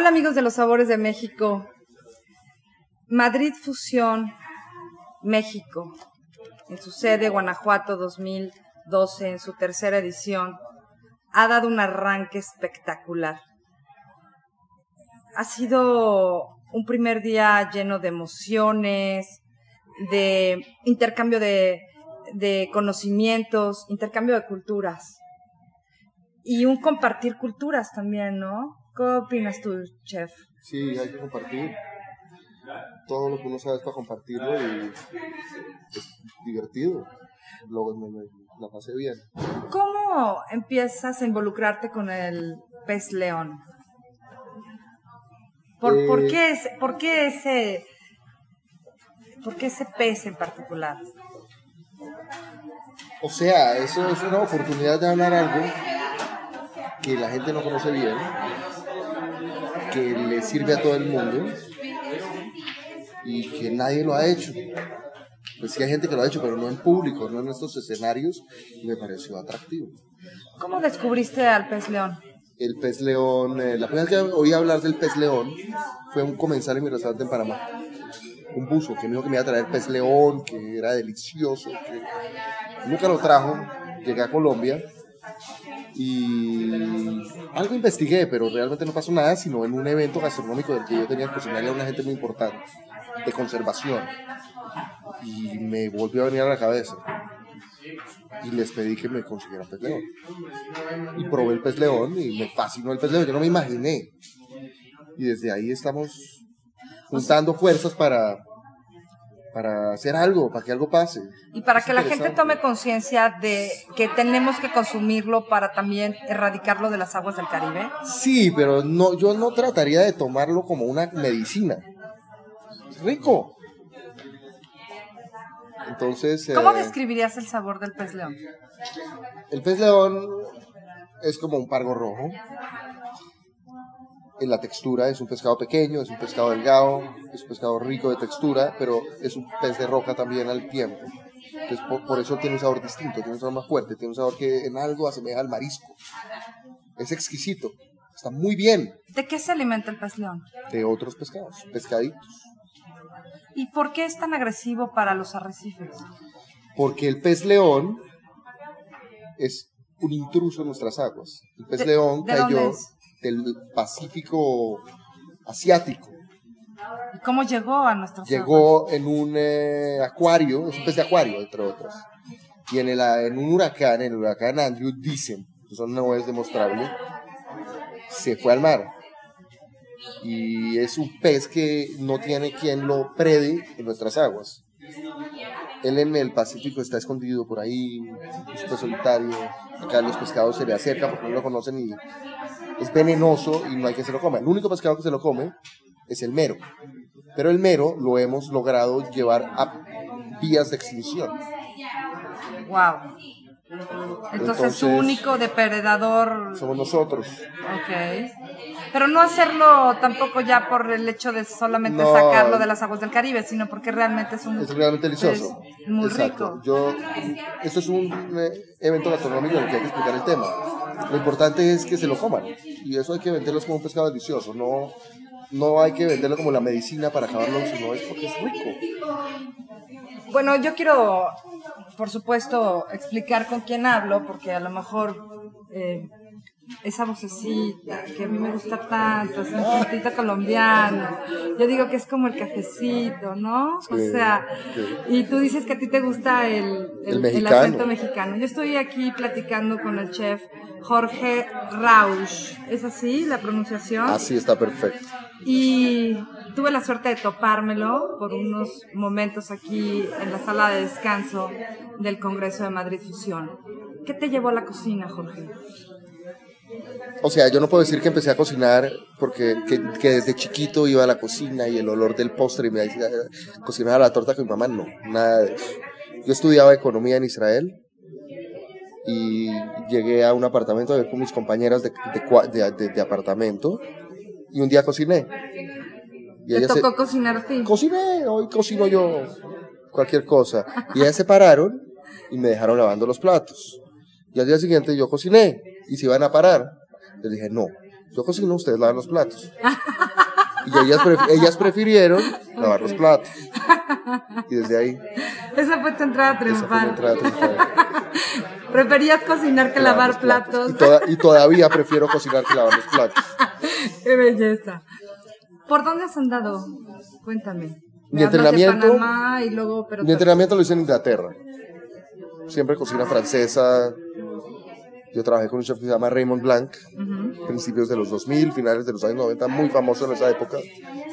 Hola amigos de los sabores de México. Madrid Fusión, México, en su sede Guanajuato 2012, en su tercera edición, ha dado un arranque espectacular. Ha sido un primer día lleno de emociones, de intercambio de, conocimientos, intercambio de culturas y un compartir culturas también, ¿no? ¿Qué opinas tú, chef? Sí, hay que compartir. Todo lo que uno sabe es para compartirlo y es divertido. Luego me, me- la pasé bien. ¿Cómo empiezas a involucrarte con el pez león? ¿Por, Eh, por qué, ese, por, qué ese, ¿Por qué ese pez en particular? O sea, eso es una oportunidad de hablar algo que la gente no conoce bien, que le sirve a todo el mundo y que nadie lo ha hecho. Pues sí hay gente que lo ha hecho, pero no en público, no en estos escenarios, y me pareció atractivo. ¿Cómo descubriste al pez león? El pez león, eh, la primera vez que oí hablar del pez león fue un comensal en mi restaurante en Panamá. Un buzo que me dijo que me iba a traer pez león, que era delicioso, que nunca lo trajo. Llegué a Colombia y algo investigué, pero realmente no pasó nada, sino en un evento gastronómico del que yo tenía que cocinarle a una gente muy importante, de conservación. Y me volvió a venir a la cabeza. Y les pedí que me consiguieran pez león y probé el pez león y me fascinó el pez león, yo no me imaginé. Y desde ahí estamos juntando fuerzas para, para hacer algo, para que algo pase. Y para Es que la gente tome conciencia de que tenemos que consumirlo para también erradicarlo de las aguas del Caribe. Sí, pero no, yo no trataría de tomarlo como una medicina. Es rico. Entonces, ¿Cómo eh, describirías el sabor del pez león? el pez león es como un pargo rojo. En la textura es un pescado pequeño, es un pescado delgado, es un pescado rico de textura, pero es un pez de roca también al tiempo. Entonces, por, por eso tiene un sabor distinto, tiene un sabor más fuerte, tiene un sabor que en algo asemeja al marisco. Es exquisito, está muy bien ¿De qué se alimenta el pez león? de otros pescados, pescaditos. ¿Y por qué es tan agresivo para los arrecifes? Porque el pez león es un intruso en nuestras aguas. El pez ¿De- león de dónde cayó es? Del Pacífico asiático. ¿Y cómo llegó a nuestros Llegó en un eh, acuario, es un pez de acuario, entre otras. Y en, el, en un huracán, en el huracán Andrew, dicen, eso no es demostrable, se fue al mar. Y es un pez que no tiene quien lo prede en nuestras aguas. Él en el Pacífico está escondido por ahí, es un pez solitario. Acá los pescados se le acercan porque no lo conocen y es venenoso y no hay quien se lo coma. El único pescado que se lo come es el mero. Pero el mero lo hemos logrado llevar a vías de extinción. Wow. Entonces, su único depredador. Somos nosotros. Ok. Pero no hacerlo tampoco ya por el hecho de solamente No. sacarlo de las aguas del Caribe, sino porque realmente es un. Es realmente delicioso. es muy Exacto. rico. Yo, esto es un eh, evento gastronómico en el que hay que explicar el tema. Lo importante es que se lo coman. Y eso hay que venderlo como un pescado delicioso. No, no hay que venderlo como la medicina para acabarlo, sino es porque es rico. Bueno, yo quiero, por supuesto, explicar con quién hablo, porque a lo mejor eh, esa vocecita que a mí me gusta tanto, es un puntito colombiano. Yo digo que es como el cafecito, ¿no? O sea, sí. y tú dices que a ti te gusta el, El el, mexicano. acento mexicano. Yo estoy aquí platicando con el chef Jorge Rausch. ¿Es así la pronunciación? Así está perfecto. Y tuve la suerte de topármelo por unos momentos aquí en la sala de descanso del Congreso de Madrid Fusión. ¿Qué te llevó a la cocina, Jorge? O sea, yo no puedo decir que empecé a cocinar porque que, que desde chiquito iba a la cocina y el olor del postre y me decía cocinar la torta con mi mamá, no, nada de eso. Yo estudiaba economía en Israel y llegué a un apartamento a ver con mis compañeras de, de apartamento y un día cociné. Y Te ellas se- tocó cocinar a ti. cociné, hoy cocino yo cualquier cosa. Y ellas se pararon y me dejaron lavando los platos. Y al día siguiente yo cociné y se iban a parar. Les dije, no, yo cocino, ustedes lavan los platos. Y ellas, pref- ellas prefirieron lavar los platos. Y desde ahí, Esa fue tu entrada triunfal. entrada triunfal. Preferías cocinar que lavar platos. Y, toda- y todavía prefiero cocinar que lavar los platos. Qué belleza. ¿Por dónde has andado? Cuéntame. Mi entrenamiento- Panamá y luego, pero Mi entrenamiento lo hice en Inglaterra. Siempre cocina francesa. Yo trabajé con un chef que se llama Raymond Blanc, Ujú. principios de los 2000, finales de los años 90, muy famoso en esa época,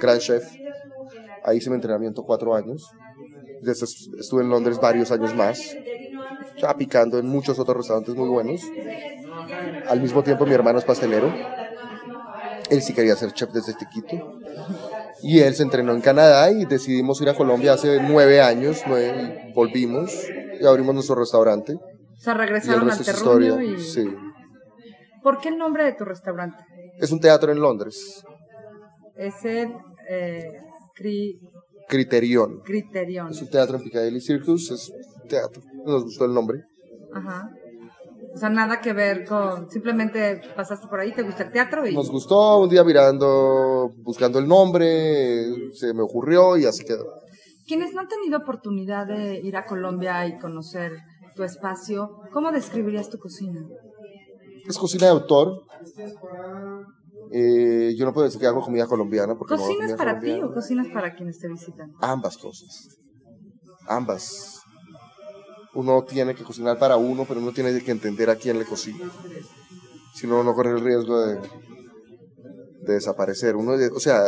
gran chef. Ahí hice mi entrenamiento cuatro años. Después estuve en Londres varios años más, ya picando en muchos otros restaurantes muy buenos. Al mismo tiempo mi hermano es pastelero. Él sí quería ser chef desde chiquito. Y él se entrenó en Canadá y decidimos ir a Colombia hace nueve años, nueve, y volvimos y abrimos nuestro restaurante. O sea, regresaron al terruño y... Sí. ¿Por qué el nombre de tu restaurante? Es un teatro en Londres, Es el eh, Cri- Criterion. Criterion. Es un teatro en Piccadilly Circus, es teatro. Nos gustó el nombre. Ajá. O sea, nada que ver con... Simplemente pasaste por ahí, te gusta el teatro y... Nos gustó, un día mirando, buscando el nombre, se me ocurrió y así quedó. Quienes no han tenido oportunidad de ir a Colombia y conocer tu espacio, ¿cómo describirías tu cocina? Es cocina de autor. Eh, yo no puedo decir que hago comida colombiana porque ¿Cocinas para ti o cocinas para quienes te visitan? Ambas cosas. Ambas. Uno tiene que cocinar para uno, pero uno tiene que entender a quién le cocina. Si no, no corre el riesgo de, de desaparecer. Uno, o sea,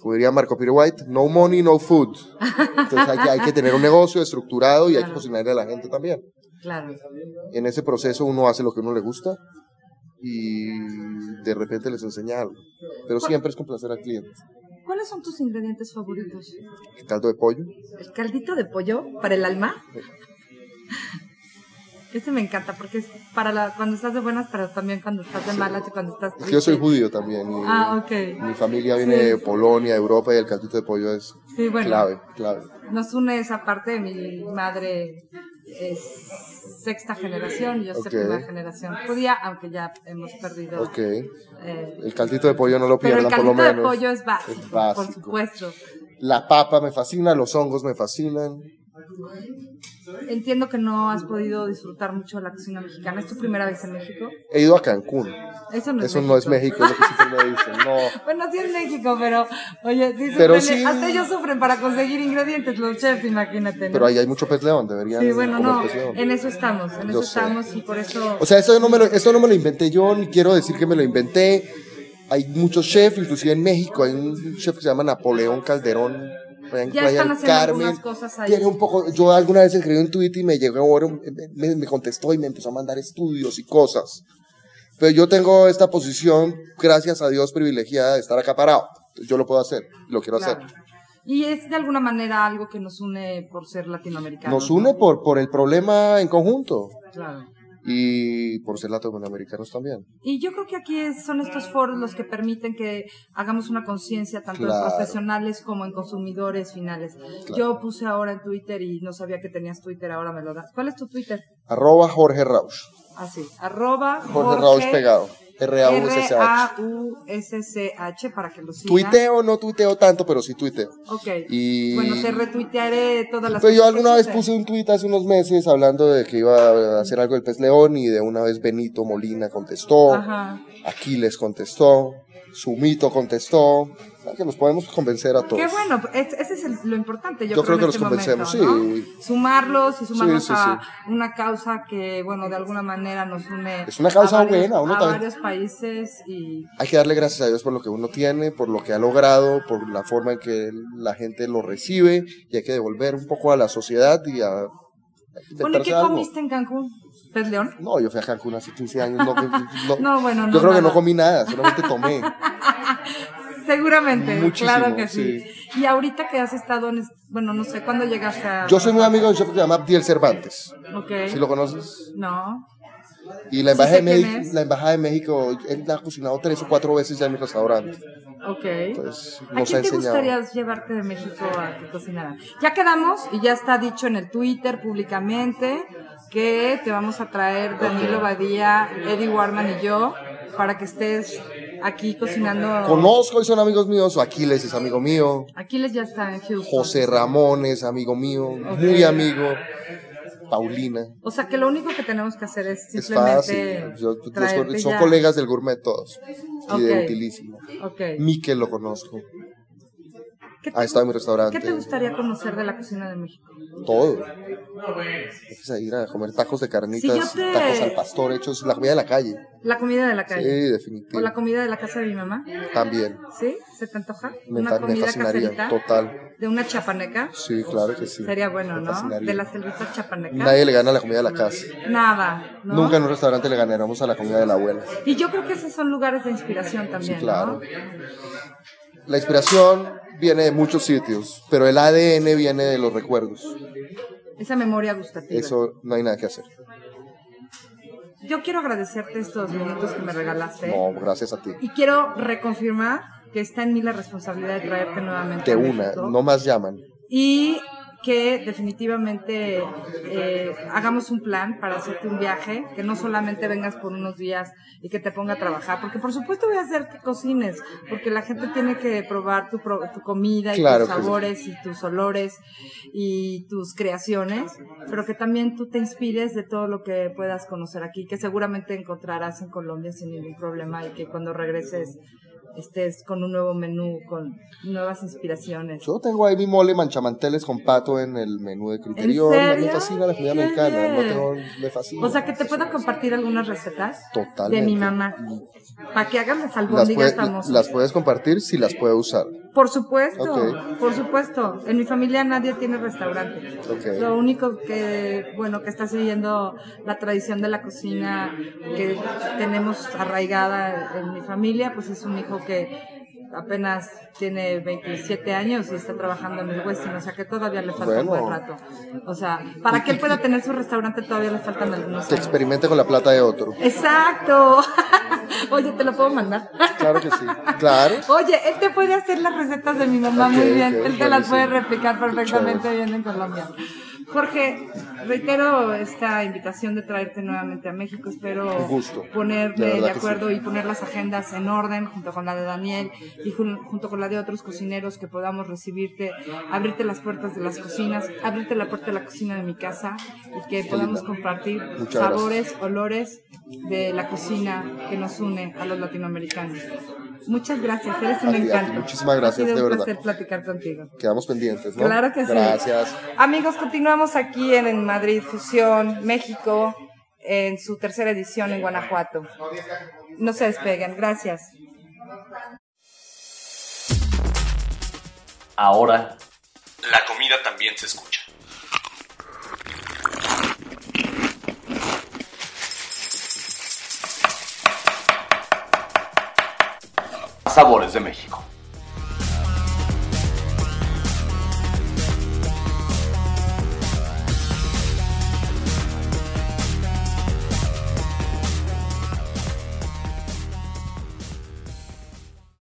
como diría Marco Peter White, no money, no food. Entonces hay que, hay que tener un negocio estructurado y hay que Claro. cocinarle a la gente también. Claro. En ese proceso uno hace lo que uno le gusta y de repente les enseña algo. Pero siempre es complacer al cliente. ¿Cuáles son tus ingredientes favoritos? El caldo de pollo. ¿El caldito de pollo para el alma? Ese me encanta porque es para la, cuando estás de buenas, pero también cuando estás de malas y cuando estás Es que yo soy triste. judío también. Y Ah, ok. Mi familia viene Sí. de Polonia, Europa y el caldito de pollo es Sí, bueno. clave, clave. Nos une esa parte. Mi madre es sexta generación, yo Ok. séptima generación judía, aunque ya hemos perdido. Ok. eh, El caldito de pollo no lo pero el pierdan, por lo caldito de menos. pollo es básico, Es básico. por supuesto. La papa me fascina, los hongos me fascinan. Entiendo que no has podido disfrutar mucho de la cocina mexicana. ¿Es tu primera vez en México? He ido a Cancún. Eso no es Eso México. no es México, es lo que siempre me dicen. No. Bueno, sí es México, pero oye, sí Pero sí- hasta ellos sufren para conseguir ingredientes, los chefs, imagínate. ¿no? Pero ahí hay mucho pez león, deberían Sí, bueno, no, en eso estamos, en Yo eso sé. estamos y por eso... O sea, eso no, me lo, eso no me lo inventé yo, ni quiero decir que me lo inventé. Hay muchos chefs, inclusive en México, hay un chef que se llama Napoleón Calderón. En Ya están haciendo Carmen. algunas cosas ahí. Tiene un poco, yo alguna vez escribí un tweet y me llegó, ahora, me, me contestó y me empezó a mandar estudios y cosas. Pero yo tengo esta posición, gracias a Dios, privilegiada de estar acá parado. Yo lo puedo hacer, lo quiero Claro. hacer. Y es de alguna manera algo que nos une por ser latinoamericanos. Nos une por, por el problema en conjunto Claro. Y por ser latinoamericanos también. Y yo creo que aquí son estos foros los que permiten que hagamos una conciencia tanto Claro. en profesionales como en consumidores finales. Yo puse ahora en Twitter y no sabía que tenías Twitter, ahora me lo das. ¿Cuál es tu Twitter? Arroba Jorge Rausch. Así, arroba Jorge Rausch pegado. R-A-U-S-C-H para que lo sigan. Tuiteo, no tuiteo tanto, pero sí tuiteo. Ok. Y- Bueno, te retuitearé todas las Pero yo alguna vez puse. un tuit hace unos meses hablando de que iba a hacer algo del pez león y de una vez Benito Molina contestó, Ajá. Aquiles contestó, Sumito contestó, que los podemos convencer a todos. Qué bueno, es- ese es el- lo importante. Yo, Yo creo, creo que en los este convencemos, momento, sí. ¿no? Sumarlos y Sí, sí, a una causa que, bueno, de alguna manera nos une. Es una causa a varios, buena, uno a también- varios países y Hay que darle gracias a Dios por lo que uno tiene, por lo que ha logrado, por la forma en que la gente lo recibe y hay que devolver un poco a la sociedad y a Bueno, ¿y inventarse qué algo. comiste en Cancún? ¿Pez león? No, yo fui a Cancún hace 15 años. No, no, No, bueno, no, Yo creo que no comí nada, solamente tomé. Seguramente, Muchísimo, claro que sí. Y ahorita que has estado en, bueno, no sé, ¿cuándo llegaste a...? Yo soy muy amigo de un chef que se llama Abdiel Cervantes. Ok. ¿Sí lo conoces? No. Y la embajada, de, México, la embajada de México, él la ha cocinado tres o cuatro veces ya en mi restaurante. Ok. Entonces, ¿A nos ha quién te enseñado. gustaría llevarte de México a que cocinara? Ya quedamos y ya está dicho en el Twitter públicamente que te vamos a traer Danilo Badía, Eddie Warman y yo para que estés aquí cocinando. Conozco y son amigos míos. Aquiles es amigo mío. Aquiles ya está en Houston. José Ramón es amigo mío. Muy amigo. Paulina. O sea que lo único que tenemos que hacer es Es simplemente fácil. Yo- los- son ya. colegas del gourmet todos. Y de Ok. utilísimo. Ok. Miquel lo conozco. ¿Qué Ha estado en mi ¿Qué restaurante. te gustaría conocer de la cocina de México? Todo. A ir a comer tacos de carnitas, Si te- tacos al pastor hechos, la comida de la calle. La comida de la Sí, calle. O la comida de la casa de mi mamá. También. ¿Sí? ¿Se te antoja? Me, Una fa- me comida fascinaría. caserita Total. de una chapaneca. Sí, claro que sí. Sería bueno, Me ¿no? fascinaría. De la selvita chapaneca. Nadie le gana la comida de la casa. Nada, ¿no? Nunca en un restaurante le ganáramos a la comida de la abuela. Y yo creo que esos son lugares de inspiración también, Sí, claro. ¿no? La inspiración viene de muchos sitios, pero el ADN viene de los recuerdos. Esa memoria gustativa. Eso no hay nada que hacer. Yo quiero agradecerte estos minutos que me regalaste. No, gracias a ti. Y quiero reconfirmar que está en mí la responsabilidad de traerte nuevamente De una, no más llaman. y que definitivamente eh, hagamos un plan para hacerte un viaje, que no solamente vengas por unos días y que te ponga a trabajar, porque por supuesto voy a hacer que cocines, porque la gente tiene que probar tu, tu comida y Claro tus sí. sabores y tus olores y tus creaciones, pero que también tú te inspires de todo lo que puedas conocer aquí, que seguramente encontrarás en Colombia sin ningún problema y que cuando regreses estés con un nuevo menú, con nuevas inspiraciones. Yo tengo ahí mi mole manchamanteles con pato en el menú de Criterion. ¿En Me fascina la comida mexicana. No tengo, me fascina. O sea, que te puedo compartir algunas recetas Totalmente. de mi mamá. Para que hagas las las, albóndigas puede- famosas. las puedes compartir si las puedo usar. Por supuesto, por supuesto. En mi familia nadie tiene restaurante. Lo único que, bueno, que está siguiendo la tradición de la cocina que tenemos arraigada en mi familia, pues es un hijo que apenas tiene 27 años y está trabajando en el Westin, o sea que todavía le falta Bueno. un buen rato. O sea, para que él pueda tener su restaurante todavía le faltan algunos Que experimente con la plata de otro. Exacto. Oye, ¿te lo puedo mandar? Claro que sí. Claro. Oye, él te puede hacer las recetas de mi mamá muy bien. él te las puede replicar perfectamente bien en Colombia. Jorge, reitero esta invitación de traerte nuevamente a México. Espero. De ponerme de, acuerdo y poner las agendas en orden junto con la de Daniel y jun- junto con la de otros cocineros que podamos recibirte, abrirte las puertas de las cocinas, abrirte la puerta de la cocina de mi casa y que podamos compartir Muchas sabores, olores de la cocina que nos une a los latinoamericanos. Muchas gracias, eres un encanto. Muchísimas gracias, Ha sido de un verdad. placer platicar contigo. Quedamos pendientes, ¿no? Claro que sí. Gracias. Amigos, continuamos aquí en, en Madrid Fusión, México, en su tercera edición en Guanajuato. No se despeguen, gracias. Ahora, la comida también se escucha. Sabores de México.